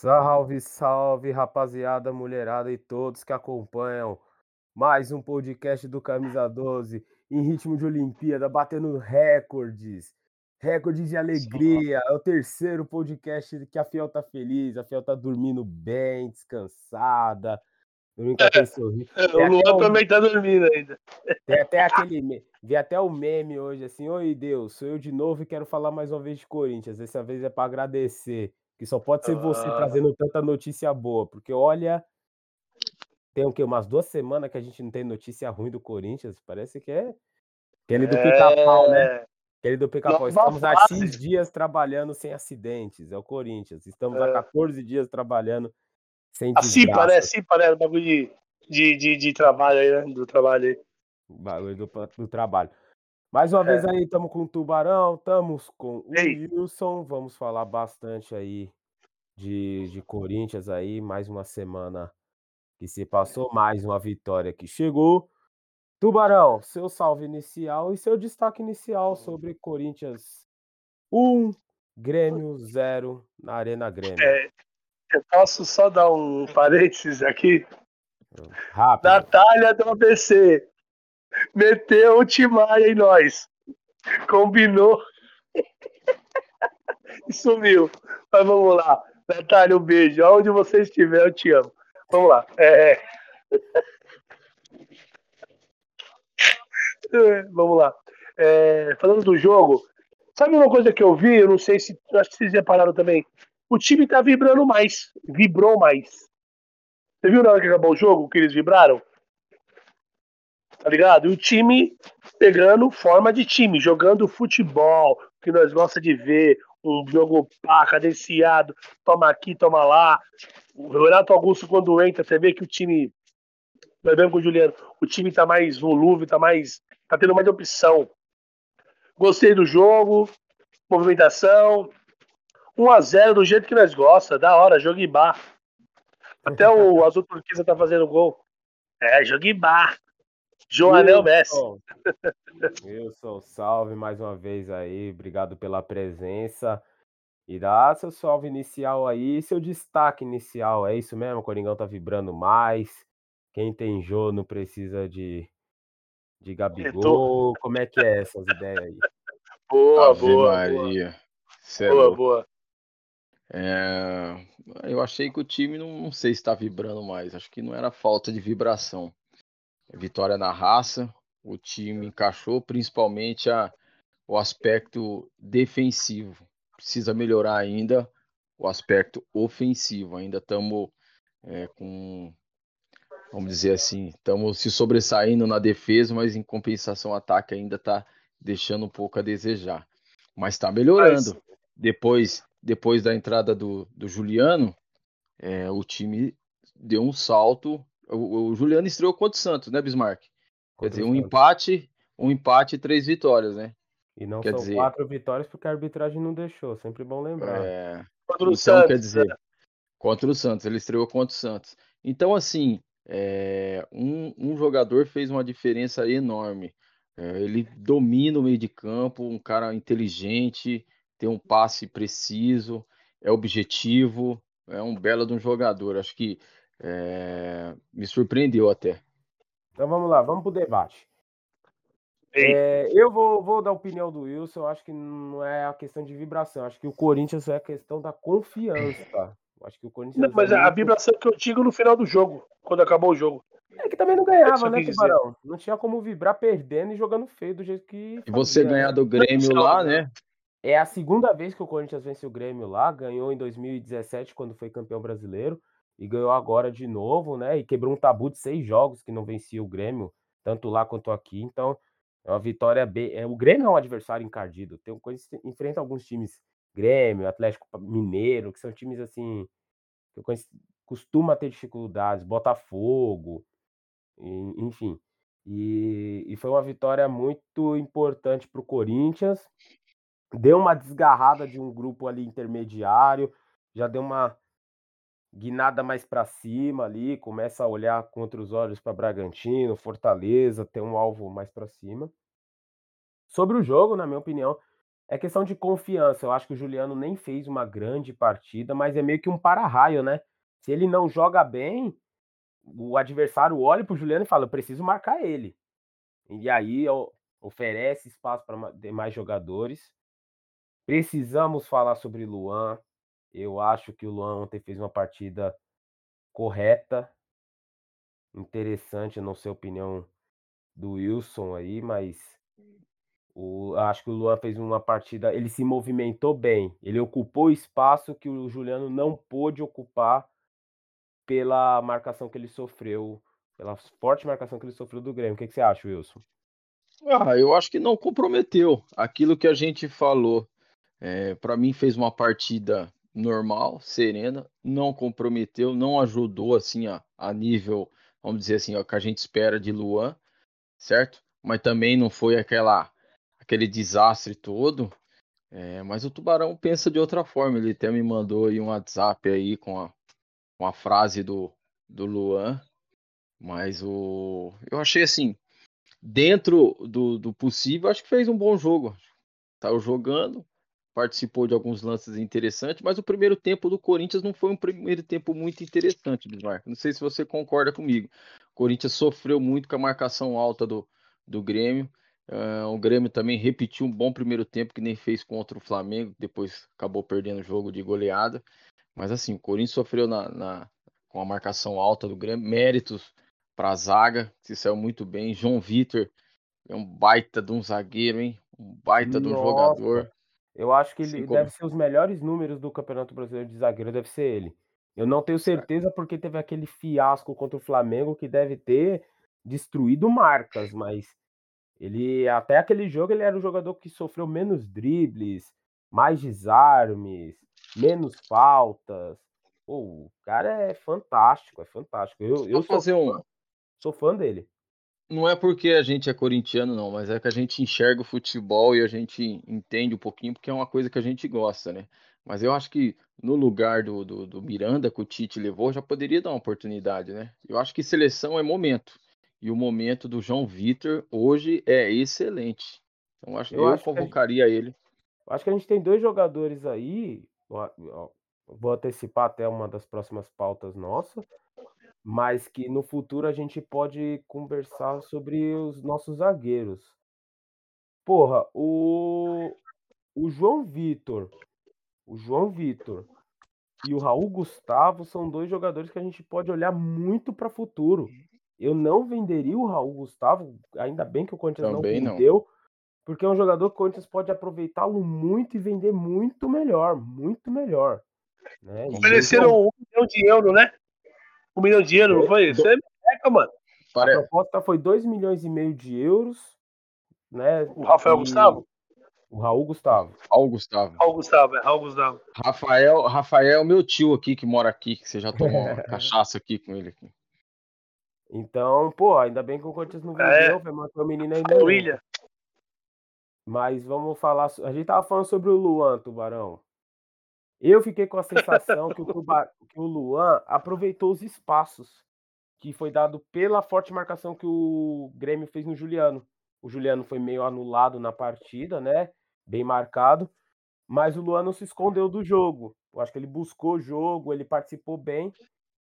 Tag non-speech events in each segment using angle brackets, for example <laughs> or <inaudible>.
Salve, salve, rapaziada, mulherada e todos que acompanham mais um podcast do Camisa 12 em ritmo de Olimpíada, batendo recordes, recordes de alegria. É o terceiro podcast que a Fiel tá feliz, a Fiel tá dormindo bem, descansada. Dormindo com aquele sorriso. O Luan também tá dormindo ainda. Tem até <laughs> aquele. Vi até o meme hoje assim: Oi, Deus, sou eu de novo e quero falar mais uma vez de Corinthians. Dessa vez é para agradecer. Que só pode ser você Ah. trazendo tanta notícia boa. Porque olha. Tem o quê? Umas duas semanas que a gente não tem notícia ruim do Corinthians. Parece que é. Aquele do pica-pau, né? É, Aquele do pica-pau. Estamos há. X dias trabalhando sem acidentes. É o Corinthians. Estamos há É. 14 dias trabalhando sem A CIPA, né? CIPA, né? O bagulho de, de, de, de trabalho aí, né? Do trabalho aí. O bagulho do, do trabalho. Mais uma É. vez aí, estamos com o Tubarão, estamos com o Ei. Wilson. Vamos falar bastante aí de, de Corinthians aí. Mais uma semana que se passou, mais uma vitória que chegou. Tubarão, seu salve inicial e seu destaque inicial sobre Corinthians 1, Grêmio 0 na Arena Grêmio. É, eu posso só dar um <laughs> parênteses aqui? Rápido. Natália do ABC meteu o Timaya em nós. Combinou e <laughs> sumiu. Mas vamos lá. Natália, um beijo. Aonde você estiver, eu te amo. Vamos lá. É... <laughs> É, Vamos lá. É, falando do jogo, sabe uma coisa que eu vi? Eu não sei se. Acho que vocês repararam também. O time tá vibrando mais. Vibrou mais. Você viu na hora que acabou o jogo que eles vibraram? Tá ligado? E o time pegando forma de time, jogando futebol, que nós gosta de ver, um jogo pá, cadenciado, toma aqui, toma lá. O Renato Augusto, quando entra, você vê que o time. Nós vemos com o Juliano, o time tá mais volúvel, tá mais. tá tendo mais opção. Gostei do jogo, movimentação. 1x0 do jeito que nós gosta, da hora, jogo em bar. Até o <laughs> Azul Turquesa tá fazendo gol. É, jogo em bar. Joanel Messi. Wilson. Wilson, salve mais uma vez aí, obrigado pela presença. E dá seu salve inicial aí, seu destaque inicial, é isso mesmo? O Coringão tá vibrando mais. Quem tem Jô não precisa de, de Gabigol. Como é que é essas ideias aí? Boa, Ave boa, boa. Maria. É Boa, louco. boa. É, eu achei que o time não, não sei se está vibrando mais. Acho que não era falta de vibração. Vitória na raça. O time encaixou, principalmente a, o aspecto defensivo. Precisa melhorar ainda o aspecto ofensivo. Ainda estamos com, vamos dizer assim, estamos se sobressaindo na defesa, mas em compensação o ataque ainda está deixando um pouco a desejar. Mas está melhorando. Depois, depois da entrada do, do Juliano, é, o time deu um salto. O, o Juliano estreou contra o Santos, né, Bismarck? Quer dizer, um empate, um empate e três vitórias, né? E não quer são dizer- quatro vitórias porque a arbitragem não deixou, sempre bom lembrar. É, Contra o então, Santos, quer dizer, né? contra o Santos, ele estreou contra o Santos. Então, assim, é, um, um jogador fez uma diferença enorme. É, ele domina o meio de campo, um cara inteligente, tem um passe preciso, é objetivo, é um belo de um jogador. Acho que é, me surpreendeu até. Então vamos lá, vamos pro debate. É, eu vou, vou dar a opinião do Wilson. Eu acho que não é a questão de vibração. eu Acho que o Corinthians é a questão da confiança. Eu acho que o Corinthians. não, mas é a muito- vibração que eu digo no final do jogo, quando acabou o jogo. É que também não É ganhava, né. Tubarão? Não tinha como vibrar perdendo e jogando feio do jeito que. E você né? ganhar do Grêmio lá, né? É a segunda vez que o Corinthians vence o Grêmio lá. Ganhou em 2017, quando foi campeão brasileiro. E ganhou agora de novo, né? E quebrou um tabu de seis jogos que não vencia o Grêmio, tanto lá quanto aqui. Então, é uma vitória bem. É, o Grêmio é um adversário encardido. Tem coisa enfrenta alguns times, Grêmio, Atlético Mineiro, que são times assim. que conheço, costuma ter dificuldades, Botafogo, e- enfim. E, e foi uma vitória muito importante para o Corinthians. Deu uma desgarrada de um grupo ali intermediário, já deu uma guinada mais para cima ali, começa a olhar contra os olhos para Bragantino, Fortaleza, tem um alvo mais para cima. Sobre o jogo, na minha opinião, é questão de confiança. Eu acho que o Juliano nem fez uma grande partida, mas é meio que um para-raio, né? Se ele não joga bem, o adversário olha pro Juliano e fala: eu preciso marcar ele. E aí oferece espaço para demais jogadores. Precisamos falar sobre Luan. Eu acho que o Luan ontem fez uma partida correta, interessante, não sei a opinião do Wilson aí, mas o, acho que o Luan fez uma partida, ele se movimentou bem, ele ocupou o espaço que o Juliano não pôde ocupar pela marcação que ele sofreu, pela forte marcação que ele sofreu do Grêmio. O que, que você acha, Wilson? Ah, eu acho que não comprometeu aquilo que a gente falou. É, para mim fez uma partida normal, serena, não comprometeu, não ajudou assim a, a nível, vamos dizer assim, o que a gente espera de Luan, certo? Mas também não foi aquela aquele desastre todo. É, mas o Tubarão pensa de outra forma. Ele até me mandou aí um WhatsApp aí com a, frase do, do Luan. Mas o eu achei assim, dentro do, do possível, acho que fez um bom jogo. Saiu jogando, participou de alguns lances interessantes, mas o primeiro tempo do Corinthians não foi um primeiro tempo muito interessante, Bismarck. Não sei se você concorda comigo. O Corinthians sofreu muito com a marcação alta do, do Grêmio. Uh, o Grêmio também repetiu um bom primeiro tempo que nem fez contra o Flamengo, depois acabou perdendo o jogo de goleada. Mas assim, o Corinthians sofreu na, na com a marcação alta do Grêmio, méritos para a zaga, se saiu muito bem. João Vitor é um baita de um zagueiro, hein? Um baita Nossa. de um jogador. Eu acho que ele Sim, deve ser os melhores números do Campeonato Brasileiro de zagueiro, deve ser ele. Eu não tenho certeza porque teve aquele fiasco contra o Flamengo que deve ter destruído marcas, mas ele até aquele jogo ele era o jogador que sofreu menos dribles, mais desarmes, menos faltas. Pô, o cara é fantástico, é fantástico. Eu, eu sou, fazer um... sou fã dele não é porque a gente é corintiano, não, mas é que a gente enxerga o futebol e a gente entende um pouquinho, porque é uma coisa que a gente gosta, né? Mas eu acho que no lugar do, do, do Miranda, que o Tite levou, já poderia dar uma oportunidade, né? Eu acho que seleção é momento. E o momento do João Vitor hoje é excelente. Então acho eu, eu acho convocaria gente, ele. Acho que a gente tem dois jogadores aí. Vou antecipar até uma das próximas pautas nossas mas que no futuro a gente pode conversar sobre os nossos zagueiros. Porra, o o João Vitor, o João Vitor e o Raul Gustavo são dois jogadores que a gente pode olhar muito para futuro. Eu não venderia o Raul Gustavo, ainda bem que o Corinthians Também não vendeu, não. porque é um jogador que o Corinthians pode aproveitá-lo muito e vender muito melhor, muito melhor. Né? Ofereceram um milhão de euros, né? Um milhão de euros, não foi? Isso é meca, mano. A proposta foi 2 milhões e meio de euros, né? O Rafael e... Gustavo? O Raul Gustavo. Raul Gustavo. Raul Gustavo, é Raul Gustavo. Rafael, Rafael, meu tio aqui que mora aqui, que você já tomou uma <laughs> cachaça aqui com ele aqui. Então, pô, ainda bem que o Corinthians não vendeu, é. vai matar o menino ainda. É William. Mas vamos falar. A gente tava falando sobre o Luan, Tubarão. Eu fiquei com a sensação que o, <laughs> Tuba, que o Luan aproveitou os espaços que foi dado pela forte marcação que o Grêmio fez no Juliano. O Juliano foi meio anulado na partida, né? Bem marcado. Mas o Luan não se escondeu do jogo. Eu acho que ele buscou o jogo, ele participou bem.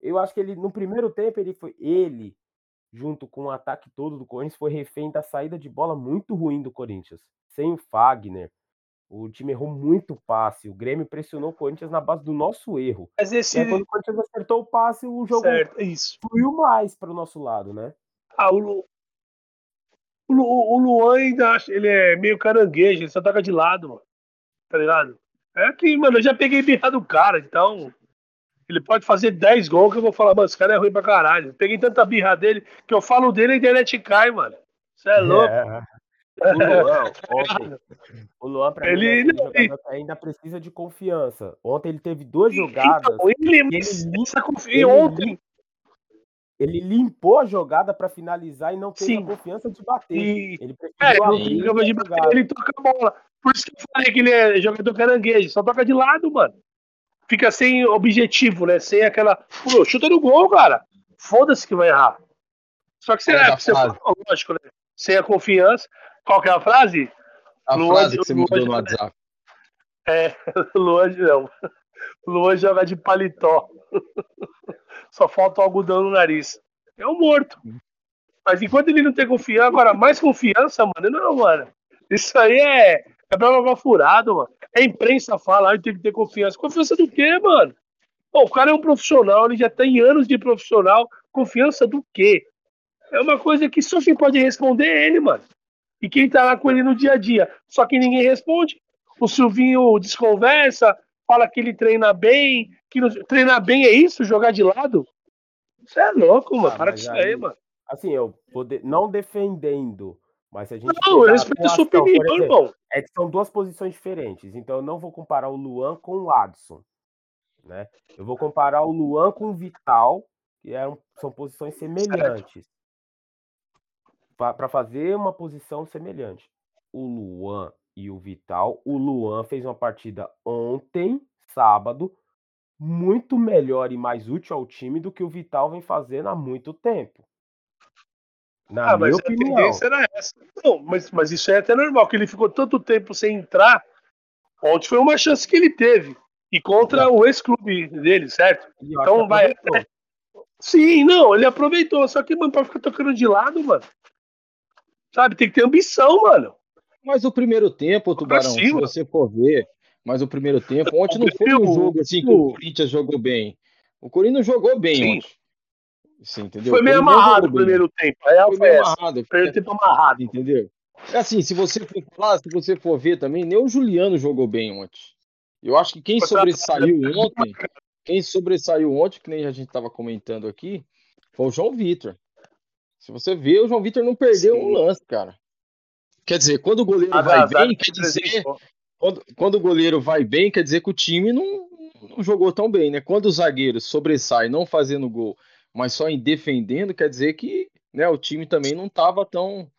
Eu acho que ele, no primeiro tempo, ele foi. Ele, junto com o ataque todo do Corinthians, foi refém da saída de bola muito ruim do Corinthians. Sem o Fagner, o time errou muito passe. O Grêmio pressionou o Corinthians na base do nosso erro. Mas esse... quando o Corinthians acertou o passe, o jogo certo, isso. fluiu mais para o nosso lado, né? Ah, o, Lu... o, Lu... o Luan ainda ele é meio caranguejo, ele só toca de lado, mano. Tá ligado? É que, mano, eu já peguei birra do cara, então. Ele pode fazer 10 gols que eu vou falar, mano, esse cara é ruim pra caralho. peguei tanta birra dele que eu falo dele e a internet cai, mano. Você <laughs> é louco. É. O Luan, <laughs> ontem, o Luan pra ele, mim, é ele... ainda precisa de confiança. Ontem ele teve duas então, jogadas. Então, ele, ele, limpa, ele, ontem. Ele limpou a jogada para finalizar e não teve Sim. a confiança de bater. E... Ele é, abrir de bater, ele toca a bola. Por isso que eu falei que ele é jogador caranguejo, só toca de lado, mano. Fica sem objetivo, né? Sem aquela. Pô, chuta no gol, cara. Foda-se que vai errar. Só que será é, que você lógico, né? Sem a confiança. Qual que é a frase? a Luan- frase que você Luan- mandou no WhatsApp. É, <laughs> Luan não. Luan joga de paletó. Só falta o algodão no nariz. É um morto. Mas enquanto ele não tem confiança, agora mais confiança, mano, não, mano. Isso aí é, é jogar furado, mano. A imprensa fala, ah, tem que ter confiança. Confiança do quê, mano? Pô, o cara é um profissional, ele já tem anos de profissional. Confiança do quê? É uma coisa que só quem pode responder é ele, mano. E quem tá lá com ele no dia a dia. Só que ninguém responde. O Silvinho desconversa, fala que ele treina bem. Que não... Treinar bem é isso? Jogar de lado? Você é louco, mano. Ah, Para com isso aí, mano. Assim, eu poder, não defendendo, mas a gente. Não, eu respeito a sua opinião, exemplo, irmão. É que são duas posições diferentes, então eu não vou comparar o Luan com o Adson, né? Eu vou comparar o Luan com o Vital, que é são posições semelhantes. Para fazer uma posição semelhante. O Luan e o Vital, o Luan fez uma partida ontem, sábado, muito melhor e mais útil ao time do que o Vital vem fazendo há muito tempo. Na Ah, mas a opinião. tendência era essa. Não, mas, mas isso é até normal, que ele ficou tanto tempo sem entrar. Ontem foi uma chance que ele teve. E contra o ex-clube dele, certo? E Então vai- aproveitou. Sim, não, ele aproveitou. Só que, mano, pra ficar tocando de lado, mano. Sabe, tem que ter ambição, mano. Mas o primeiro tempo, Tubarão, se você for ver, mas o primeiro tempo, ontem não foi um jogo assim que o Corinthians jogou bem. O Corinthians jogou bem Sim. ontem. Entendeu? Foi meio amarrado o primeiro tempo. Real Foi foi meio amarrado. Primeiro tempo amarrado. Entendeu? É assim, se você for falar, se você for ver também, nem o Juliano jogou bem ontem. Eu acho que quem sobressaiu ontem, quem sobressaiu ontem, que nem a gente estava comentando aqui, foi o João Vitor. Se você ver, o João Vitor não perdeu Sim. um lance, cara. Quer dizer, quando o goleiro Nada vai azar bem, que quer dizer, quando, quando o goleiro vai bem, quer dizer que o time não, não jogou tão bem, né? Quando o zagueiro sobressai não fazendo gol, mas só em defendendo, quer dizer que né, o time também não estava tão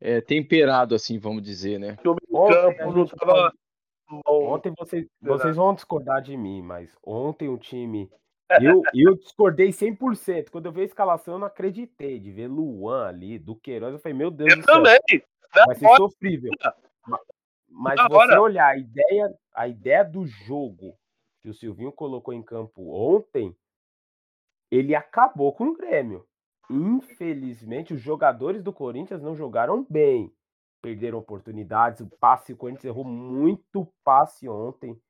é, temperado assim, vamos dizer, né? Ontem tava. Ontem vocês, vocês vão discordar de mim, mas ontem o time. Eu, eu discordei 100%. Quando eu vi a escalação, eu não acreditei de ver Luan ali, do Queiroz. Eu falei, meu Deus Eu do céu, também. Vai ser hora, sofrível. Ma- Mas você hora. olhar a ideia, a ideia do jogo que o Silvinho colocou em campo ontem, ele acabou com o Grêmio. Infelizmente, os jogadores do Corinthians não jogaram bem. Perderam oportunidades. O passe, o Corinthians errou muito passe ontem.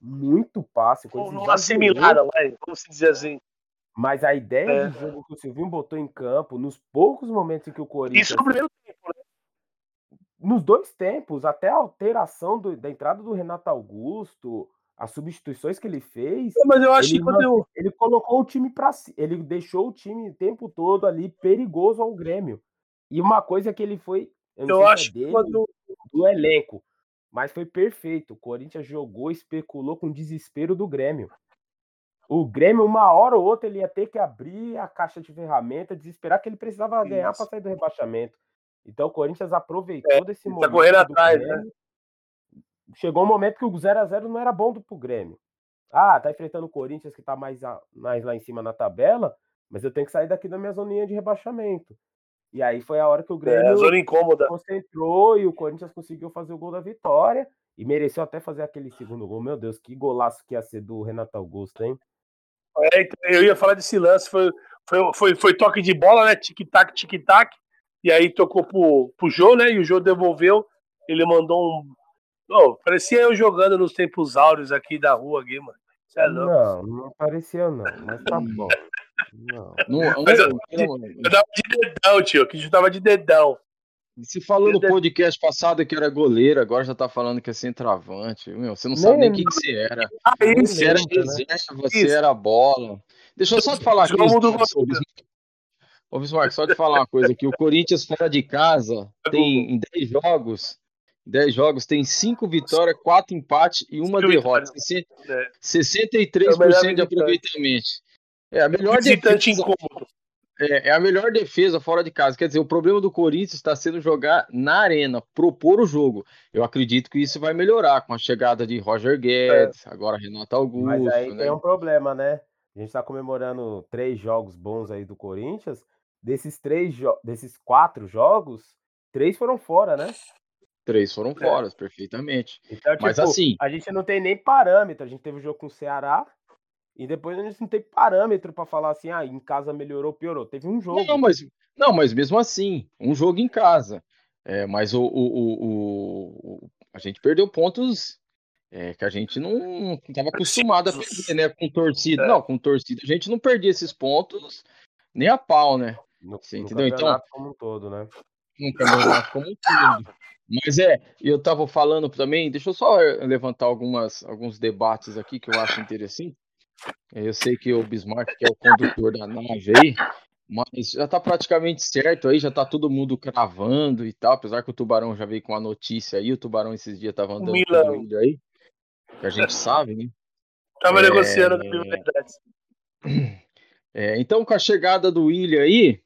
Muito passe. O não, assimilaram, vai, vamos dizer assim. Mas a ideia É. de jogo que o Silvinho botou em campo, nos poucos momentos em que o Corinthians Isso no primeiro tempo, né? nos dois tempos, até a alteração do- da entrada do Renato Augusto, as substituições que ele fez, Mas eu acho ele, que quando eu. ele colocou o time para ele deixou o time o tempo todo ali perigoso ao Grêmio. E uma coisa que ele foi, eu Eu é acho que dele, quando. do elenco, mas foi perfeito. O Corinthians jogou, especulou com o desespero do Grêmio. O Grêmio, uma hora ou outra, ele ia ter que abrir a caixa de ferramenta, desesperar que ele precisava ganhar para Isso. sair do rebaixamento. Então o Corinthians aproveitou desse ele tá momento. correndo do atrás, né? Grêmio. Chegou um momento que o 0x0 não era bom do, pro Grêmio. Ah, tá enfrentando o Corinthians que tá mais, a- mais lá em cima na tabela, mas eu tenho que sair daqui da minha zoninha de rebaixamento. E aí foi a hora que o É, Grêmio zona incômoda. concentrou e o Corinthians conseguiu fazer o gol da vitória e mereceu até fazer aquele segundo gol. Meu Deus, que golaço que ia ser do Renato Augusto, hein? É, então, eu ia falar desse lance, foi, foi, foi, foi toque de bola, né? Tic-tac, tic-tac. E aí tocou pro, pro Jô, né? E o Jô devolveu. Ele mandou um. Oh, parecia eu jogando nos tempos áureos aqui da rua aqui, mano. É louco. Não, não parecia não, mas tá bom. <laughs> Não. Não, Mas eu- não- Eu dava de dedão, tio, que eu tava de dedão. se falou no Eu- podcast passado que era goleiro, agora já tá falando que é centroavante. Meu, você não sabe nem o Nem- que, que você era. Aí, Você era né? reserva, você Isso. era bola. Deixa eu só te falar aqui. Ô, Bismarck, só te falar uma coisa aqui. O Corinthians fora de casa tem em 10 jogos, 10 jogos tem 5 vitórias, 4 empates e uma Cinco derrota. vitórias. Sesse- É. 63% de visitante. aproveitamento. É a melhor visitante defesa, incômodo. é, é a melhor defesa fora de casa. Quer dizer, o problema do Corinthians está sendo jogar na arena, propor o jogo. Eu acredito que isso vai melhorar com a chegada de Roger Guedes, agora Renato Augusto, Mas aí né? tem um problema, né? A gente tá comemorando três jogos bons aí do Corinthians. Desses três desses quatro jogos, três foram fora, né? Três foram fora, é. perfeitamente. Então, tipo, Mas assim. A gente não tem nem parâmetro. A gente teve o jogo com o Ceará. E depois a gente não tem parâmetro para falar assim, ah, em casa melhorou, piorou. Teve um jogo. Não, mas, não, mas mesmo assim, um jogo em casa. É, mas o, o, o, a gente perdeu pontos é, que a gente não estava acostumado a perder, né? Com torcida. É. Não, com torcida. A gente não perdia esses pontos nem a pau, né? No, Você entendeu? então, como um todo, né? No campeonato como um todo. Mas é, eu estava falando também, deixa eu só levantar algumas, alguns debates aqui que eu acho interessante. Eu sei que o Bismarck, que é o condutor da nave aí, mas já está praticamente certo aí, já está todo mundo cravando e tal, apesar que o Tubarão já veio com a notícia aí, o Tubarão esses dias estava andando com o aí, que a gente sabe, né? Tava é... negociando verdade. <clears throat> É, então, com a chegada do William aí,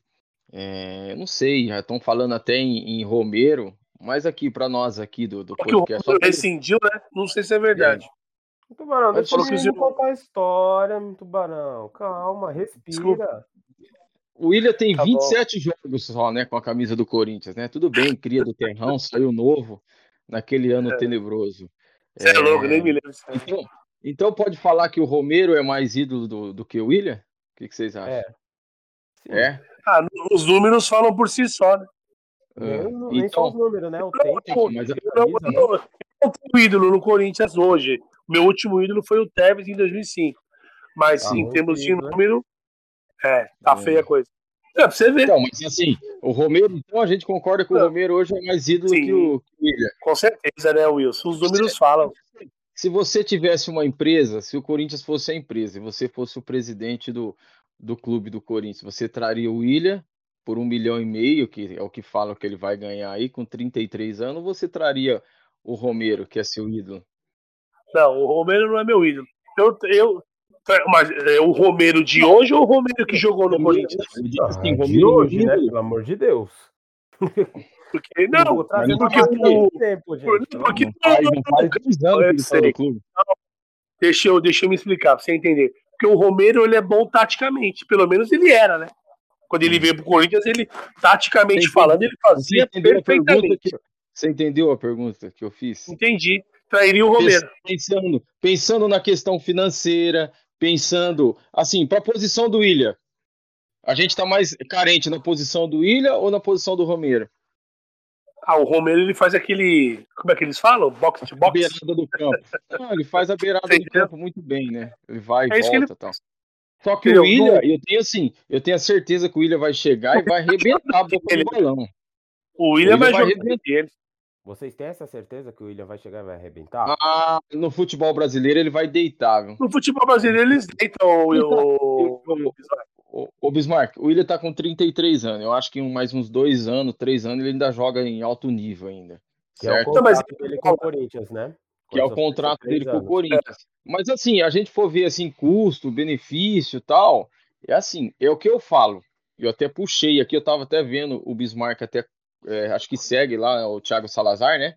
é, não sei, já estão falando até em, em Romero, mas aqui para nós aqui do, do podcast. O rescindiu, né? Não sei se é verdade. É. Tubarão, deixa eu contar a história, Tubarão. Calma, respira. Desculpa. O William tem tá 27 bom. jogos só, né, com a camisa do Corinthians, né? Tudo bem, cria do Terrão, saiu novo naquele ano é. tenebroso. Você é, é louco, nem me lembro. Então, então pode falar que o Romero é mais ídolo do, do que o William? O que, que vocês acham? É. É? Ah, os números falam por si só, né? É. Nem então, os números, né? O tempo, eu, mas eu, não, eu, eu não tenho ídolo no Corinthians hoje. Meu último ídolo foi o Tevez em 2005. Mas ah, em termos de número, é, tá é. feia a coisa. É, <laughs> pra você ver. Então, mas assim, o Romero, então a gente concorda que o Romero hoje é mais ídolo Sim, que o, que o William. Com certeza, né, Wilson? Os números você, falam. Se você tivesse uma empresa, se o Corinthians fosse a empresa e você fosse o presidente do, do clube do Corinthians, você traria o William por um milhão e meio, que é o que falam que ele vai ganhar aí, com 33 anos, ou você traria o Romero, que é seu ídolo? Não, o Romero não é meu ídolo. Eu, eu, mas é o Romero de hoje ou o Romero que jogou no Corinthians? Ah, assim, de hoje, né? Pelo amor de Deus. Porque, não, porque, porque, o, tempo, gente. porque tá clube. Deixa eu, deixa eu me explicar, pra você entender. Porque o Romero ele é bom taticamente, pelo menos ele era, né? Quando ele veio pro Corinthians, ele, taticamente falando, ele fazia perfeitamente. Que, você entendeu a pergunta que eu fiz? Entendi. Trairia o Romero. Pensando, pensando na questão financeira, pensando, assim, para a posição do William, a gente está mais carente na posição do William ou na posição do Romero? Ah, o Romero ele faz aquele. Como é que eles falam? Box to box? Beirada do campo. Não, ele faz a beirada do <laughs> campo muito bem, né? Ele vai e é volta e tal. Só que o William, eu tenho assim, eu tenho a certeza que o William vai chegar e vai arrebentar a boca do balão. O William vai, vai arrebentar. Vocês têm essa certeza que o William vai chegar e vai arrebentar? Ah, no futebol brasileiro ele vai deitar, viu? No futebol brasileiro eles deitam o, o, o, o Bismarck. O William tá com 33 anos. Eu acho que mais uns dois anos, três anos, ele ainda joga em alto nível ainda. Que certo? é o contrato dele com o Corinthians, né? Que é o contrato dele com o Corinthians. Mas assim, a gente for ver assim, custo, benefício tal, é assim, é o que eu falo. Eu até puxei aqui, eu tava até vendo o Bismarck até é, acho que segue lá o Thiago Salazar, né?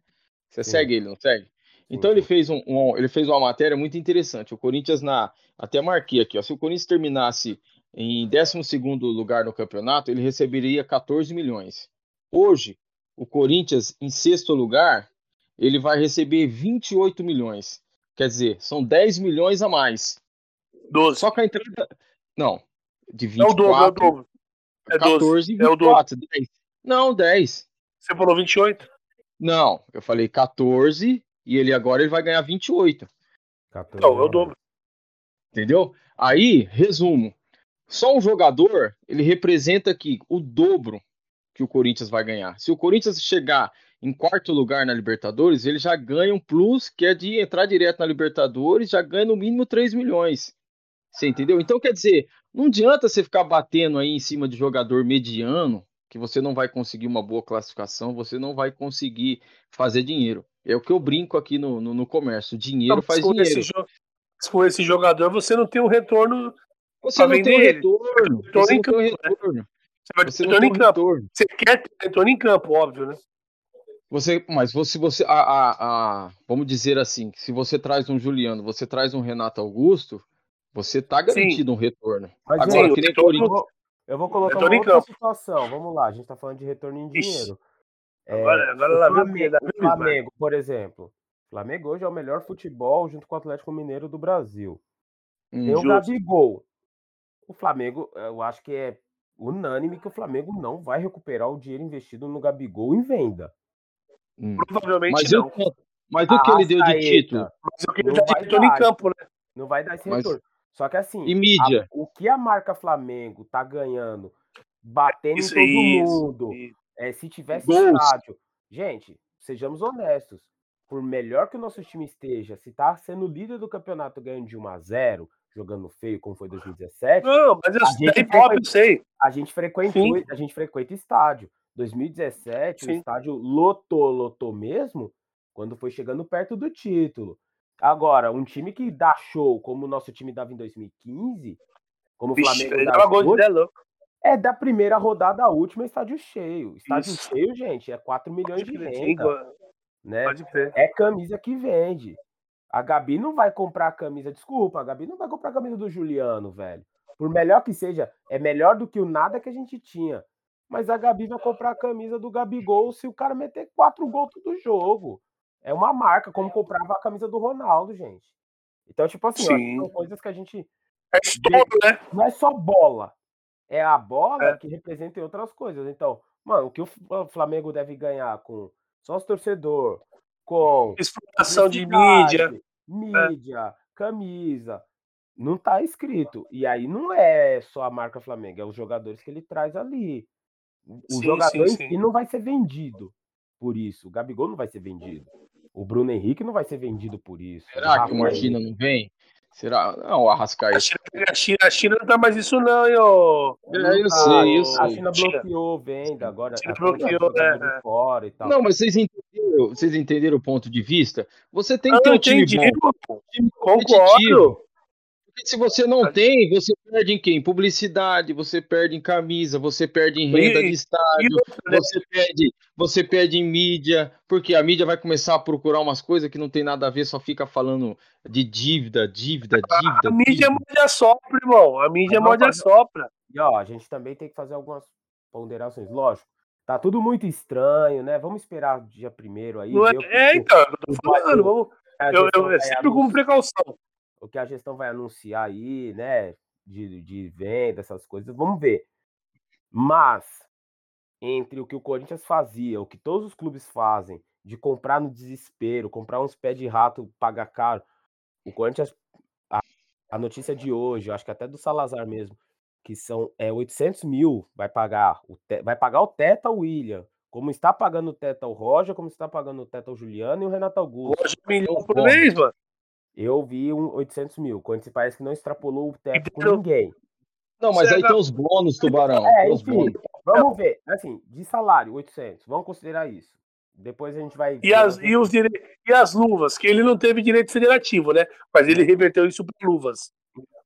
Você Sim. segue ele, não segue? Então ele fez um, um, ele fez uma matéria muito interessante. O Corinthians na até marquei aqui, ó, se o Corinthians terminasse em 12 lugar no campeonato, ele receberia 14 milhões. Hoje, o Corinthians em sexto lugar, ele vai receber 28 milhões. Quer dizer, são 10 milhões a mais. 12. Só que a entrada não, de 24 é o dobro, é o dobro. É 14 24, é o dobro. 10. Não, 10. Você falou 28? Não, eu falei 14 e ele agora ele vai ganhar 28. 14, não, é o dobro. Entendeu? Aí, resumo. Só um jogador, ele representa aqui o dobro que o Corinthians vai ganhar. Se o Corinthians chegar em quarto lugar na Libertadores, ele já ganha um plus que é de entrar direto na Libertadores, já ganha no mínimo 3 milhões. Você entendeu? Então, quer dizer, não adianta você ficar batendo aí em cima de jogador mediano, que você não vai conseguir uma boa classificação, você não vai conseguir fazer dinheiro. É o que eu brinco aqui no, no, no comércio. Dinheiro não, faz dinheiro. Esse se for esse jogador, você não tem um retorno. Você não tem retorno. Você não tem um retorno. Né? Você vai ter retorno em campo. Retorno. Você quer ter retorno em campo, óbvio, né? Você, mas se você, a, a, a, vamos dizer assim, se você traz um Juliano, você traz um Renato Augusto, você tá garantido Sim. um retorno. Mas Agora, sim, que nem retorno, eu vou colocar uma outra situação. Vamos lá, a gente está falando de retorno em dinheiro. É, Agora, agora o viu Flamengo, o Flamengo, por exemplo. O Flamengo hoje é o melhor futebol junto com o Atlético Mineiro do Brasil. Hum, Tem o. Gabigol. O Flamengo, eu acho que é unânime que o Flamengo não vai recuperar o dinheiro investido no Gabigol em venda. hum. Provavelmente Mas, não. o, mas o que ele deu de título? Mas eu queria não dar vai título em dar. campo, né? Não vai dar esse Mas- retorno. Só que assim, E mídia? a- o que a marca Flamengo tá ganhando, batendo Isso, em todo isso, mundo, isso. é, se tivesse Gols. estádio. Gente, sejamos honestos. Por melhor que o nosso time esteja, se tá sendo líder do campeonato ganhando de 1 a 0 jogando feio como foi 2017, Não, mas eu, eu sei. a gente frequentou, a gente frequenta estádio. 2017, o Sim. estádio lotou, lotou mesmo, quando foi chegando perto do título. Agora, um time que dá show, como o nosso time dava em 2015, como o Flamengo dava gol de show, 10 louco. é da primeira rodada à última estádio cheio. Estádio Isso. cheio, gente, é 4 milhões Pode de venda, né? É camisa que vende. A Gabi não vai comprar a camisa, desculpa, a Gabi não vai comprar a camisa do Juliano, velho. Por melhor que seja, é melhor do que o nada que a gente tinha. Mas a Gabi vai comprar a camisa do Gabigol se o cara meter quatro gols todo jogo. É uma marca, como comprava a camisa do Ronaldo, gente. Então, tipo assim, Sim. são coisas que a gente. É estouro, né? Não é só bola. É a bola É. que representa outras coisas. Então, mano, o que o Flamengo deve ganhar com sócio torcedor, com Exploração de mídia. É. mídia, camisa. Não tá escrito. E aí não é só a marca Flamengo, é os jogadores que ele traz ali. O Sim, jogador sim, em sim. si não vai ser vendido por isso. O Gabigol não vai ser vendido. O Bruno Henrique não vai ser vendido por isso. Será que o Martina não vem? Será? Não, o A Arrascaeta. China, a, China, a China não tá mais isso, não, hein, ô. É, eu Ah, sei, eu A sei. China China. bloqueou venda agora. China agora tá bloqueou, jogando né, fora e tal. Não, mas vocês entenderam, vocês entenderam o ponto de vista? Você tem que ter um eu time entendi, bom, time Concordo. Porque se você não tem, você perde em quê? Em publicidade, você perde em camisa, você perde em renda E- de estádio, E né? você perde, você perde em mídia, porque a mídia vai começar a procurar umas coisas que não tem nada a ver, só fica falando de dívida, dívida, dívida. A mídia é morde a sopra, irmão. A mídia é morde a sopra. E ó, a gente também tem que fazer algumas ponderações. Lógico, tá tudo muito estranho, né? Vamos esperar o dia primeiro aí. Não é, é, então, é eu tô falando. Vamos, a eu, eu, é sempre com precaução. O que a gestão vai anunciar aí, né? De, de venda, essas coisas, vamos ver. Mas, entre o que o Corinthians fazia, o que todos os clubes fazem, de comprar no desespero, comprar uns pés de rato, pagar caro, o Corinthians, a, a notícia de hoje, eu acho que até do Salazar mesmo, que são é, 800 mil vai pagar, o te- vai pagar o teto ao William, como está pagando o teto ao Roger, como está pagando o teto ao Juliano e o Renato Augusto. Hoje um milhão por bom. mês, mano. Eu vi um 800 mil. O Corinthians parece que não extrapolou o teto com ninguém. Não, mas aí Você- tem os bônus, Tubarão. É, tem os enfim, bônus. vamos ver. Assim, de salário, 800. Vamos considerar isso. Depois a gente vai. E as, e, os dire... e as luvas, que ele não teve direito federativo, né? Mas ele reverteu isso para luvas.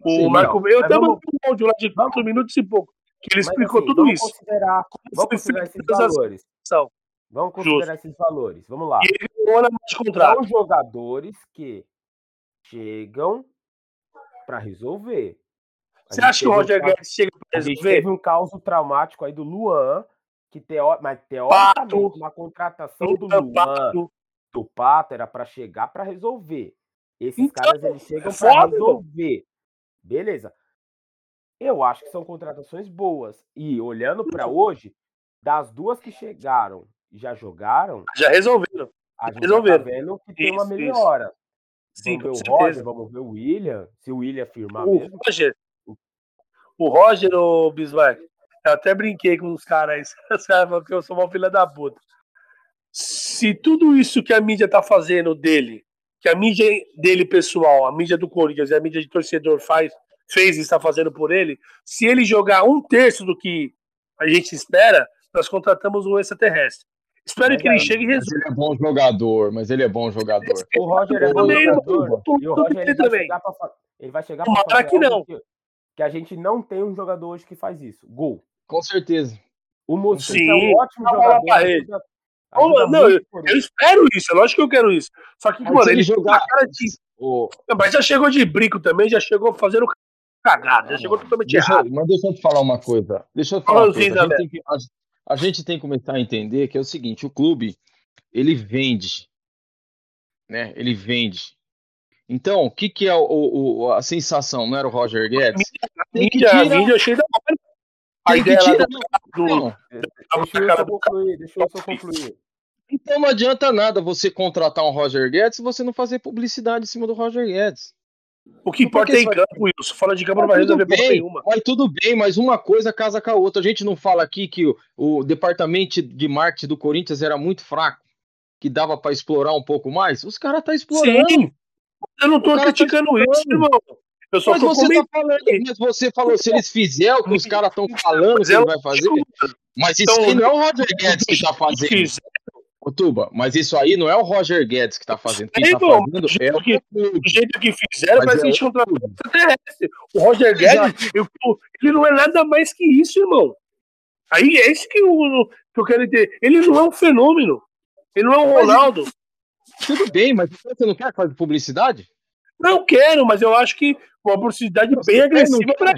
O Sim, Marco não. Eu mandei um áudio lá de 4 minutos e pouco, que ele Mas, explicou assim, tudo vamos isso. Considerar, vamos considerar esses valores. são. Vamos considerar esses valores. Vamos lá. E ele ganhou na mais de contrato. São jogadores que chegam para resolver. A Você acha que o um Roger caso- Guedes chega para resolver? teve um caos traumático aí do Luan, que teo... mas teoricamente Pato, uma contratação do Luan, Luan Pato. do Pato era para chegar para resolver. Esses Então, caras eles chegam para resolver. Beleza. Eu acho que são contratações boas. E olhando para hoje, das duas que chegaram e já jogaram, Já resolveram. a gente tá Resolveram. vendo que tem uma Isso, isso. Sim, vamos ver o. Roger, vamos ver o William, se o William firmar O mesmo. Roger, o Roger, o Bismarck, eu até brinquei com <laughs> os caras aí, os caras falam que eu sou uma filha da puta. Se tudo isso que a mídia tá fazendo dele, que a mídia dele pessoal, a mídia do Corinthians e a mídia de torcedor faz, fez e está fazendo por ele, se ele jogar um terço do que a gente espera, nós contratamos um extraterrestre. Espero Mas que ele aí, chegue e resolva. ele é bom jogador, mas ele é bom jogador. O Roger é Eu bom também jogador. tô- E o tô Roger ele também. vai pra, ele vai chegar fazer que não. Que, que a gente não tem um jogador hoje que faz isso. Gol. Com certeza. O Mosquito é Sim, um ótimo jogador. ajuda- ajuda não, Eu Corinthians. espero isso, é lógico que eu quero isso. Só que, Mas mano, ele jogar. cara de. Ô, Mas já chegou de brinco também, já chegou fazendo cagada, já chegou totalmente deixa, errado. mas deixa eu te falar uma coisa. Deixa eu te falar uma coisa. A gente, que, a, gente tem que começar a entender que é o seguinte, o clube, ele vende, né? Ele vende. Então, o que, que é o, o, a sensação? Não era o Roger Guedes? A mídia, a mídia achei da hora. A ideia do, do, Não, Deixa eu só concluir, deixa eu só concluir. Então não adianta nada você contratar um Roger Guedes se você não fazer publicidade em cima do Roger Guedes. O que importa é em isso campo, Wilson. Fala de campo não vai resolver bem, nenhuma. mas tudo bem, mas uma coisa casa com a outra. A gente não fala aqui que o, o departamento de marketing do Corinthians era muito fraco, que dava pra explorar um pouco mais. Os caras tá explorando. Sim. Eu não tô tá criticando isso, explorando. irmão. Eu só Mas você, tá falando, mas você falou, se eles fizerem o que os caras estão falando que é ele vai fazer, mas isso Então, não é o Roger Guedes que tá Se fazendo. fizer, Ô, Tuba, mas isso aí não é o Roger Guedes que tá fazendo. Quem É, tá irmão, fazendo do é o jeito clube. do jeito que fizeram, Mas parece é que um trabalho clube. extraterrestre. O Roger Guedes, eu- ele não é nada mais que isso, irmão. Aí é isso que eu, que eu quero entender. Ele não é um fenômeno. Ele não é um Mas- Ronaldo. Tudo bem, mas você não quer fazer publicidade? Não quero, mas eu acho que uma publicidade Você bem agressiva não quer?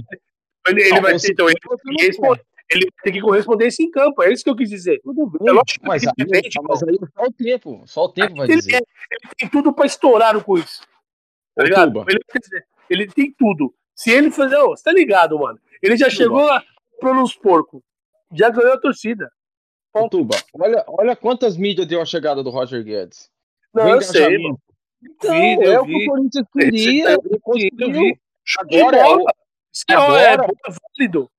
ele. Ele, Não, vai ter, então, ele, não ele ele ter que correspondência em campo. É isso que eu quis dizer. Tudo É bem, lógico que mas, aí, depende, mas aí só o tempo, só o tempo vai ele, dizer. é- ele tem tudo pra estourar no quiz. Tá ligado? Tuba. Ele, ele tem tudo. Se ele fazer, ô, você tá ligado, mano? Ele já chegou lá pro nos porco. Já ganhou a torcida. Ô, Tuba, olha, olha quantas mídias deu a chegada do Roger Guedes. Não, O eu sei, mano. Então, vi, é o que o Corinthians queria. eu ele conseguiu. Agora, é o-. Isso é- é, agora- é válido.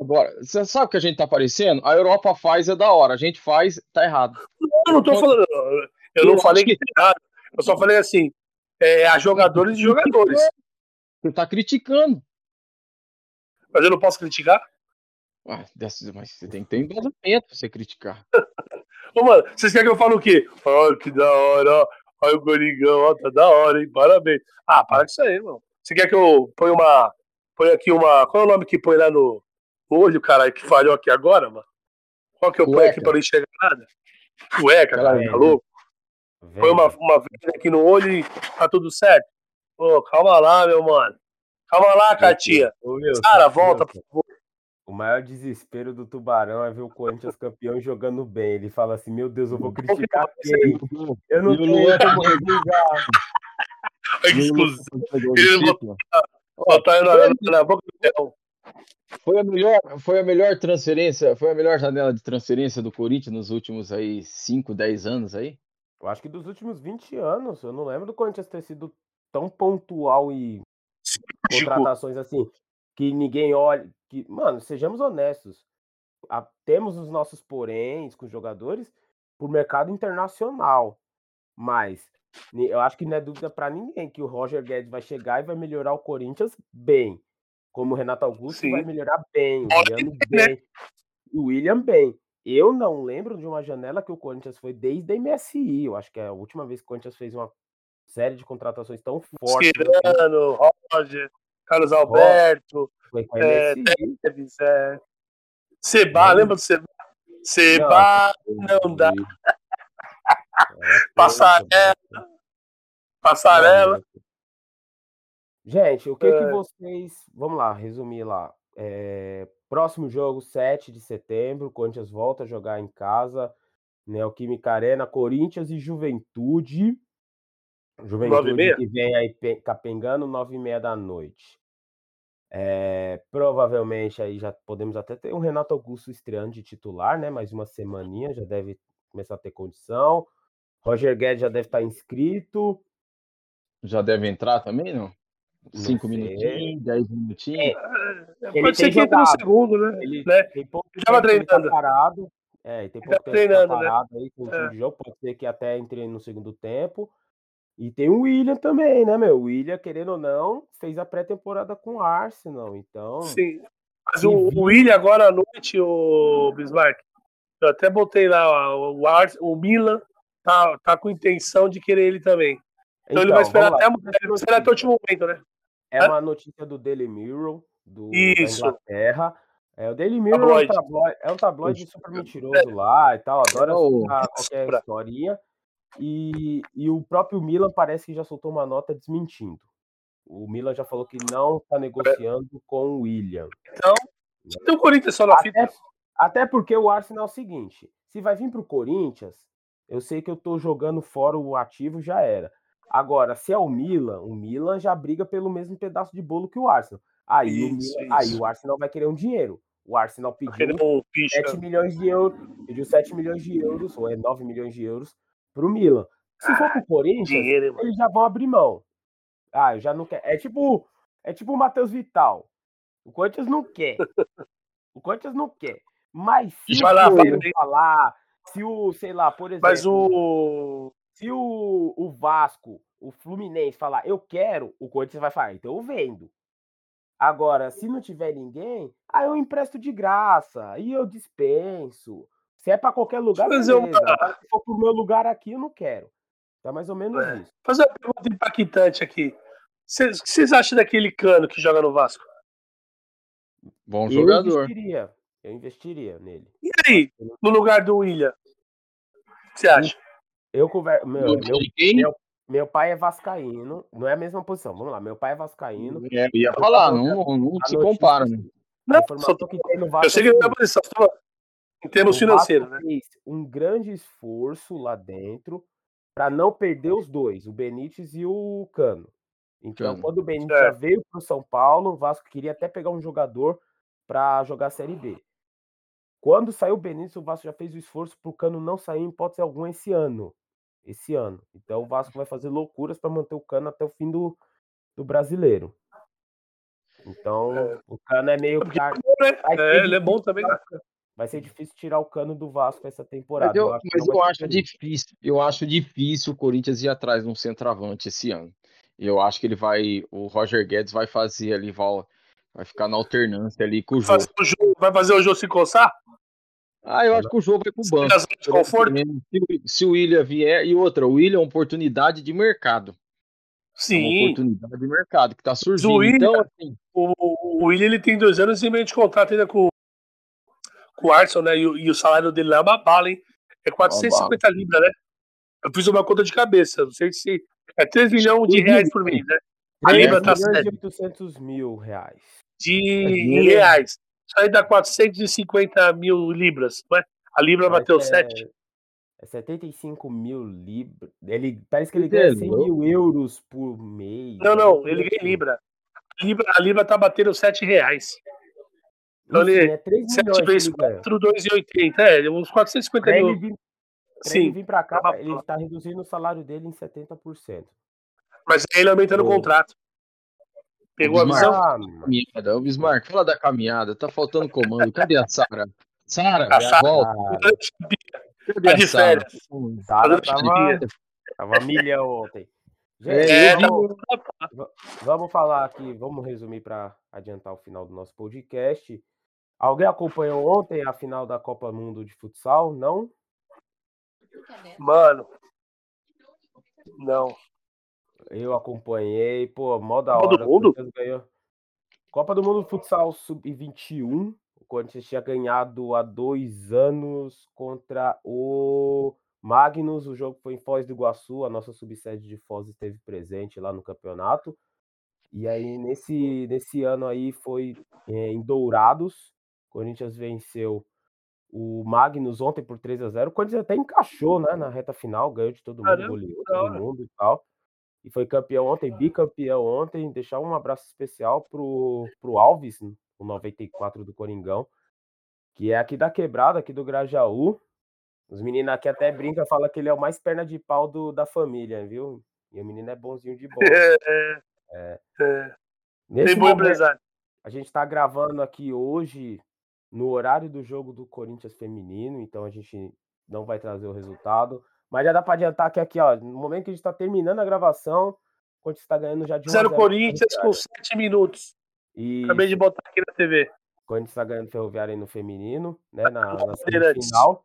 Agora, você sabe o que a gente tá parecendo? A Europa faz é da hora, a gente faz, tá errado. Eu não tô falando. Eu não eu falei que tá errado. Eu só falei assim: é, a jogadores e jogadores. Você tá criticando. Mas eu não posso criticar. Dessa- mas você tem que ter embasamento pra você criticar. <laughs> Ô, mano, vocês querem que eu fale o quê? Olha que da hora, ó. Olha o Gorigão, ó, tá da hora, hein? Parabéns. Ah, para com isso aí, irmão. Você quer que eu ponha uma. Põe aqui uma. Qual é o nome que põe lá no olho, caralho, que falhou aqui agora, mano? Qual que eu ponho Cueca. aqui pra não enxergar nada? Cueca, cara, tá louco? Põe uma, uma venda aqui no olho e tá tudo certo. Ô, calma lá, meu mano. Calma lá, Wilson, Cara, volta, por favor. O maior desespero do Tubarão é ver o Corinthians campeão jogando bem. Ele fala assim: Meu Deus, eu vou criticar quem? Eu não o tenho como Luan exclusivo. Ele. Só tá na boca do leão. Foi a melhor, foi a melhor transferência, foi a melhor janela de transferência do Corinthians nos últimos aí 5, 10 anos aí. Eu acho que dos últimos 20 anos, eu não lembro do Corinthians ter sido tão pontual e contratações assim, que ninguém olha. Que, mano, sejamos honestos. a- temos os nossos poréns com os jogadores por mercado internacional. Mas eu acho que não é dúvida para ninguém que o Roger Guedes vai chegar e vai melhorar o Corinthians bem. Como o Renato Augusto Sim. vai melhorar bem, o William né? bem. O William bem. Eu não lembro de uma janela que o Corinthians foi desde a MSI. Eu acho que é a última vez que o Corinthians fez uma série de contratações tão fortes assim, Cirano, Roger, Carlos Alberto, a É. Teves, é. Seba, Não. lembra do Seba? Seba, não dá. É, <laughs> Passarela. Passarela. Gente, o que, que É. vocês. Vamos lá, resumir lá. É, Próximo jogo, 7 de setembro. O Corinthians volta a jogar em casa. Neoquímica Arena, Corinthians e Juventude. Juventude que vem aí pe- capengando, 9 e meia da noite. É, provavelmente aí já podemos até ter um Renato Augusto estreando de titular, né? Mais uma semaninha, já deve começar a ter condição. Roger Guedes já deve estar inscrito. Já deve entrar também, não? Não 5 sei. minutinhos, 10 minutinhos. Ele Pode ser que entre no segundo, né? Ele Né? tem pouco Já tava tempo tá treinando. parado. É, tem pouco tempo que tá treinando, né? parado aí com o É. time de jogo. Pode ser que até entre no segundo tempo. E tem o William também, né, meu? O William, querendo ou não, fez a pré-temporada com o Arsenal. Então, Sim. Mas o, o William agora à noite, o Bismarck, eu até botei lá, o, Ars, o Milan tá, tá com intenção de querer ele também. Então, ele vai esperar vamos até, lá. ele vai esperar até o último momento, né? É uma notícia do Daily Mirror, do, da Isso. Inglaterra. É, o Daily Mirror Tabloide. é um tabloide, é um tabloide super mentiroso lá e tal, adora o- citar <laughs> qualquer historinha. E, e o próprio Milan parece que já soltou uma nota desmentindo. O Milan já falou que não está negociando com o William. Então, tem o Corinthians só na fita. Até, Até porque o Arsenal é o seguinte: se vai vir pro Corinthians, eu sei que eu tô jogando fora o ativo, já era. Agora, se é o Milan, o Milan já briga pelo mesmo pedaço de bolo que o Arsenal. Aí, Isso, o, Milan, aí o Arsenal vai querer um dinheiro. O Arsenal pediu um picha. 7 milhões de euros, pediu 7 milhões de euros, ou é 9 milhões de euros, pro Milan. Se for pro Corinthians, Dinheiro, hein, mano. eles já vão abrir mão. Ah, eu já não quero. É tipo, é tipo o Matheus Vital. O Corinthians não quer. O Corinthians não quer. Mas se Vai o lá, Corinthians falar, se o, sei lá, por exemplo, Mas o. se o, o Vasco, o Fluminense falar, eu quero, o Corinthians vai falar, então eu vendo. Agora, se não tiver ninguém, aí eu empresto de graça, aí eu dispenso. Se é pra qualquer lugar, beleza. fazer uma- Agora, se for pro meu lugar aqui, eu não quero. Tá mais ou menos É. isso. Fazer uma pergunta impactante aqui. O que vocês acham daquele cano que joga no Vasco? Bom Eu jogador. investiria. Eu investiria nele. E aí, no lugar do William? O que você acha? Eu converso. Meu, Meu, meu, meu- pai é vascaíno. Não é a mesma posição. Vamos lá. Meu pai é vascaíno. É, eu ia falar, não, não, se compara, né? A Não, informação só- que tem no Vasco eu sei é que não é a seguinte, posição, tô falando em termos o financeiros, Vasco né? fez um grande esforço lá dentro para não perder os dois, o Benítez e o Cano. Então, Cano. quando o Benítez Certo. já veio para o São Paulo, o Vasco queria até pegar um jogador para jogar a Série B. Quando saiu o Benítez, o Vasco já fez o esforço para o Cano não sair em hipótese alguma esse ano. Esse ano. Então, o Vasco vai fazer loucuras para manter o Cano até o fim do, do brasileiro. Então, É. o Cano é meio car- é bom, né? É, ele é bom também. Cano- Vai ser difícil tirar o cano do Vasco essa temporada. Mas eu, acho que mas eu acho difícil, eu acho difícil o Corinthians ir atrás de um centroavante esse ano. Eu acho que ele vai, o Roger Guedes vai fazer ali, vai, vai ficar na alternância ali com o jogo- vai fazer o jogo se coçar? Ah, eu acho que o jogo vai pro Se banco. de conforto? Se, o- o William vier, e outra, o William é uma oportunidade de mercado. É uma Sim. oportunidade de mercado que tá surgindo. William- Então, assim, O, o William ele tem dois anos e meio de contrato ainda com, com o Arson, né? E, o- e o salário dele lá é uma bala, hein? É 450 libras, né? Eu fiz uma conta de cabeça. Não sei se. É 3 milhões de reais por mês, né? A 3 Libra tá e certo. 800 mil reais. De É reais. Isso aí dá 450 mil libras, não é? A Libra Mas bateu é- 7. É 75 mil libras. Ele, parece que ele ganha é 100 louco. mil euros por mês. Não, não, ele ganha assim. Libra. A Libra, a Libra tá batendo 7 reais. Então Enfim, ele- é 3 7 milhões vezes ele ganha. 4, 2,80. É, uns 450 Pra ele mil. vir, pra ele Sim. vir pra cá, Tá ele tá reduzindo o salário dele em 70%. Mas aí ele aumentando o contrato. Pegou a visão? Caminhada. Ô, Bismarck, fala da caminhada. Tá faltando comando. Cadê a Sara? Sara, volta. Cadê a de Sara? Sara tava, tava milhão ontem. Gente, É, É, vamos, tá- vamos falar aqui, vamos resumir para adiantar o final do nosso podcast. Alguém acompanhou ontem a final da Copa Mundo de Futsal? Não? Mano. Não. Eu acompanhei, pô, mó da Copa do hora. o Mundo? Ganhou. Copa do Mundo Futsal Sub-21. O Corinthians tinha ganhado há dois anos contra o Magnus. O jogo foi em Foz do Iguaçu. A nossa subsede de Foz esteve presente lá no campeonato. E aí, nesse, nesse ano aí, foi eh, em Dourados. O Corinthians venceu o Magnus ontem por 3 a 0 O Corinthians até encaixou né, na reta final, ganhou de todo mundo, Caramba, goleou todo mundo e tal. E foi campeão ontem, bicampeão ontem. Deixar um abraço especial pro, pro Alves, o 94 do Coringão, que é aqui da quebrada, aqui do Grajaú. Os meninos aqui até brincam, falam que ele é o mais perna de pau do, da família, viu? E o menino é bonzinho de bola. É, É. é. Nesse Tem bom momento, empresário. a gente está gravando aqui hoje no horário do jogo do Corinthians feminino, então a gente não vai trazer o resultado. Mas já dá para adiantar que aqui, ó, no momento que a gente está terminando a gravação, o Corinthians está ganhando já de 1 a 0 0 Corinthians com 7 minutos. E Acabei de botar aqui na TV. o Corinthians está ganhando Ferroviária aí no feminino, né, na, na semifinal.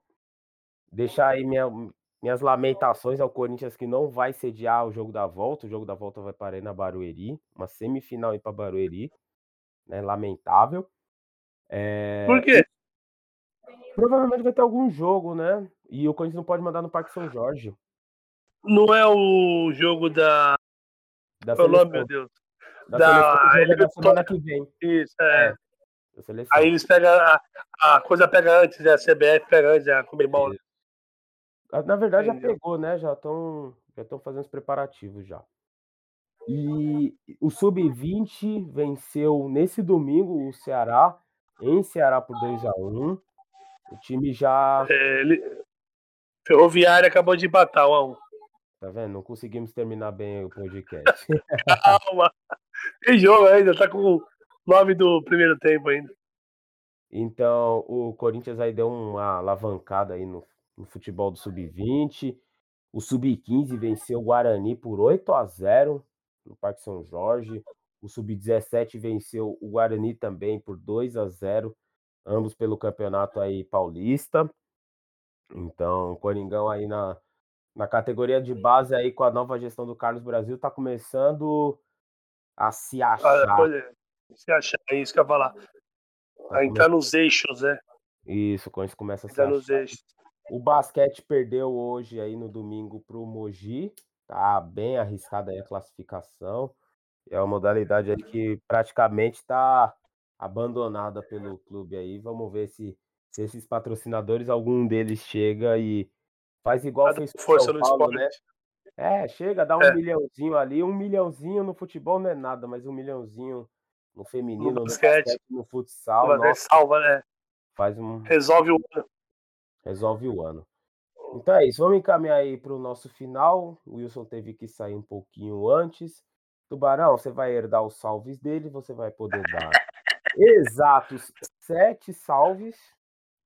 Deixar aí minha- minhas lamentações ao Corinthians que não vai sediar o jogo da volta. O jogo da volta vai para aí na Barueri, uma semifinal aí para Barueri, né, lamentável. É, Por quê? Provavelmente vai ter algum jogo, né? E o Corinthians não pode mandar no Parque São Jorge. Não é o jogo da. Da é o nome, meu Deus? Da da é da semana que vem. Isso, é. Aí eles pegam. A, a, coisa pega antes, né? A CBF pega antes, a Comebol. Né? Na verdade, Entendeu? já pegou, né? Já estão já estão fazendo os preparativos já. E o Sub-20 venceu nesse domingo o Ceará, em Ceará por 2 a 1 O time já. É, ele... <laughs> Ferroviária acabou de empatar 1 a 1 Tá vendo? Não conseguimos terminar bem o podcast. <laughs> Calma! Tem jogo ainda, tá com 9 do primeiro tempo ainda. Então, o Corinthians aí deu uma alavancada aí no, no futebol do Sub-20. O Sub-15 venceu o Guarani por 8 a 0 no Parque São Jorge. O Sub-17 venceu o Guarani também por 2 a 0, ambos pelo campeonato aí paulista. Então, o Coringão aí na, na categoria de base aí com a nova gestão do Carlos Brasil tá começando a se achar. Olha, se achar, é isso que eu ia falar. Tá a entrar nos eixos, né? Isso, quando isso começa a se achar. nos eixos. O basquete perdeu hoje aí no domingo pro Mogi, tá bem arriscada aí a classificação. É uma modalidade aí que praticamente está abandonada pelo clube aí. Vamos ver se, se esses patrocinadores, algum deles chega e faz igual fez força São Paulo, no né? É, chega, dá um é. milhãozinho ali. Um milhãozinho no futebol não é nada, mas um milhãozinho no feminino, no, basquete, no, no futsal. Nossa, salva, né? Faz um... Resolve o ano. Resolve o ano. Então é isso, vamos encaminhar aí para o nosso final. O Wilson teve que sair um pouquinho antes. Tubarão, você vai herdar os salves dele, você vai poder dar <laughs> exatos sete salves.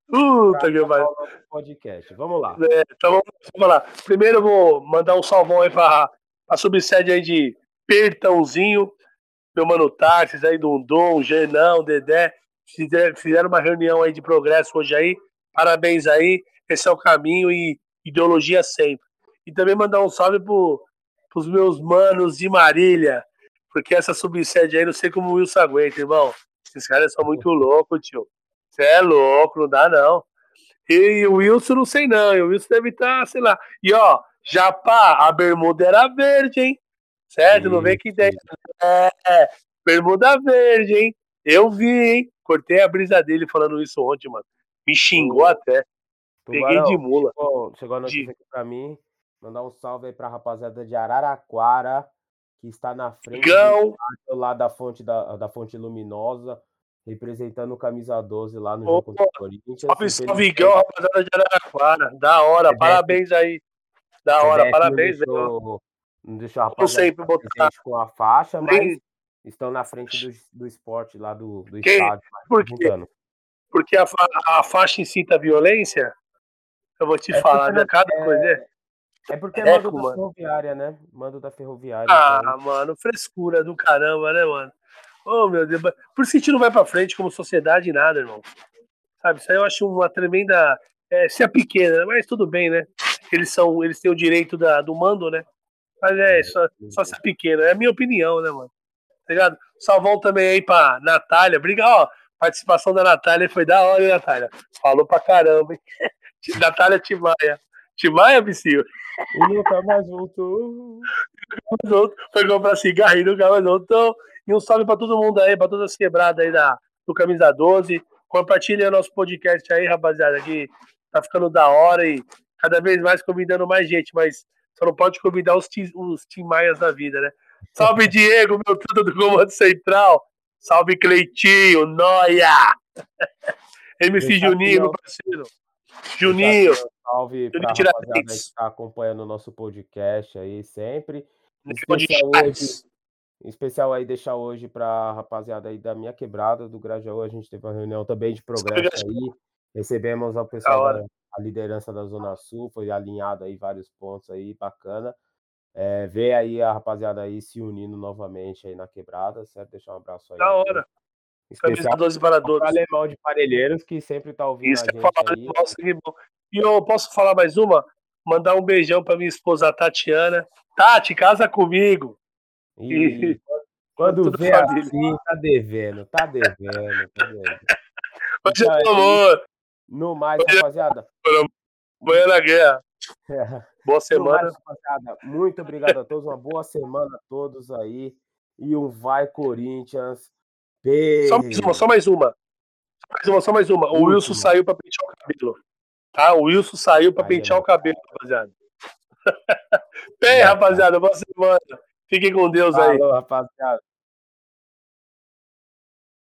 Puta que vai. podcast. Vamos lá. É, então vamos, vamos, lá. Primeiro eu vou mandar um salvão aí para a subsede aí de Pertãozinho, meu mano Tarsis aí, Dundum, Genão, Dedé. Fizeram uma reunião aí de progresso hoje aí. Parabéns aí. Esse é o caminho e ideologia sempre. E também mandar um salve pro, pros meus manos de Marília, porque essa subsede aí não sei como o Wilson aguenta, irmão. Esses caras são muito loucos, tio. Você é louco, não dá não. E o Wilson não sei não, o Wilson deve estar, tá, sei lá. E ó, Japá, a bermuda era verde, hein? Certo? Sim, não vem que ideia. É, bermuda verde, hein? Eu vi, hein? Cortei a brisa dele falando isso ontem, mano. Me xingou até. Peguei de mula. Chegou, chegou a notícia de... aqui pra mim. Mandar um salve aí pra rapaziada de Araraquara, que está na frente do lá da fonte, da, da fonte luminosa, representando o camisa 12 lá no jogo contra o Corinthians. Salve, salve, Gão, rapaziada de Araraquara. Da hora, parabéns aí. Da hora, parabéns. Não deixou, não deixou a rapaziada botar... com a faixa, mas estão na frente do, do esporte lá do, do estádio. Por quê? Porque a, a faixa incita a violência? Eu vou te é falar, né? Cada é... coisa é. É porque é mando da ferroviária, né? Mando da ferroviária. Ah, então... mano, frescura do caramba, né, mano? Oh, meu Deus. Por isso que a gente não vai pra frente como sociedade nada, irmão. Sabe, isso aí eu acho uma tremenda. É, se é pequena, mas tudo bem, né? Eles são, eles têm o direito da, do mando, né? Mas é, é só, só ser pequena. É a minha opinião, né, mano? Tá ligado? Salvão também aí pra Natália. Briga, ó. Participação da Natália foi da hora, hein, Natália? Falou pra caramba, hein? <laughs> Natália Timaia. Timaia, Psyu? E nunca mais voltou. Foi comprar cigarro e nunca mais voltou. E um salve pra todo mundo aí, pra todas as quebradas aí da, do Camisa 12. Compartilha nosso podcast aí, rapaziada, que tá ficando da hora e cada vez mais convidando mais gente, mas só não pode convidar os, os Tim Maias da vida, né? <laughs> Salve Diego, meu tudo do Comando Central. Salve Cleitinho, Noia. <laughs> MC Juninho, meu parceiro. Juninho. Salve para rapaziada que está acompanhando o nosso podcast aí sempre. Em especial, aí deixar hoje para a rapaziada aí da minha quebrada do Grajaú. A gente teve uma reunião também de progresso aí. Recebemos o pessoal da a liderança da Zona Sul, foi alinhado aí vários pontos aí, bacana. É, ver aí a rapaziada aí se unindo novamente aí na quebrada, certo? Deixar um abraço aí. Da hora. Especial 12 para 12. alemão de Parelheiros, que sempre tá ouvindo Isso, a gente falar, aí. Nossa, que bom. E eu posso falar mais uma? Mandar um beijão para minha esposa Tatiana. Tati, casa comigo. E... <laughs> Quando vê assim, tá devendo, tá devendo, tá devendo. Hoje então, é. No mais, Hoje rapaziada. Amanhã na guerra. <laughs> Boa semana. Mais, muito obrigado a todos. Uma boa semana a todos aí. E um vai Corinthians. Só mais uma, só mais uma. Mais uma, só mais uma. O Wilson Última. saiu pra pentear o cabelo. Tá? O Wilson saiu pra Aí, pentear é. o cabelo, rapaziada. <laughs> Bem, rapaziada, boa semana. Fiquem com Deus aí. Falou, rapaziada.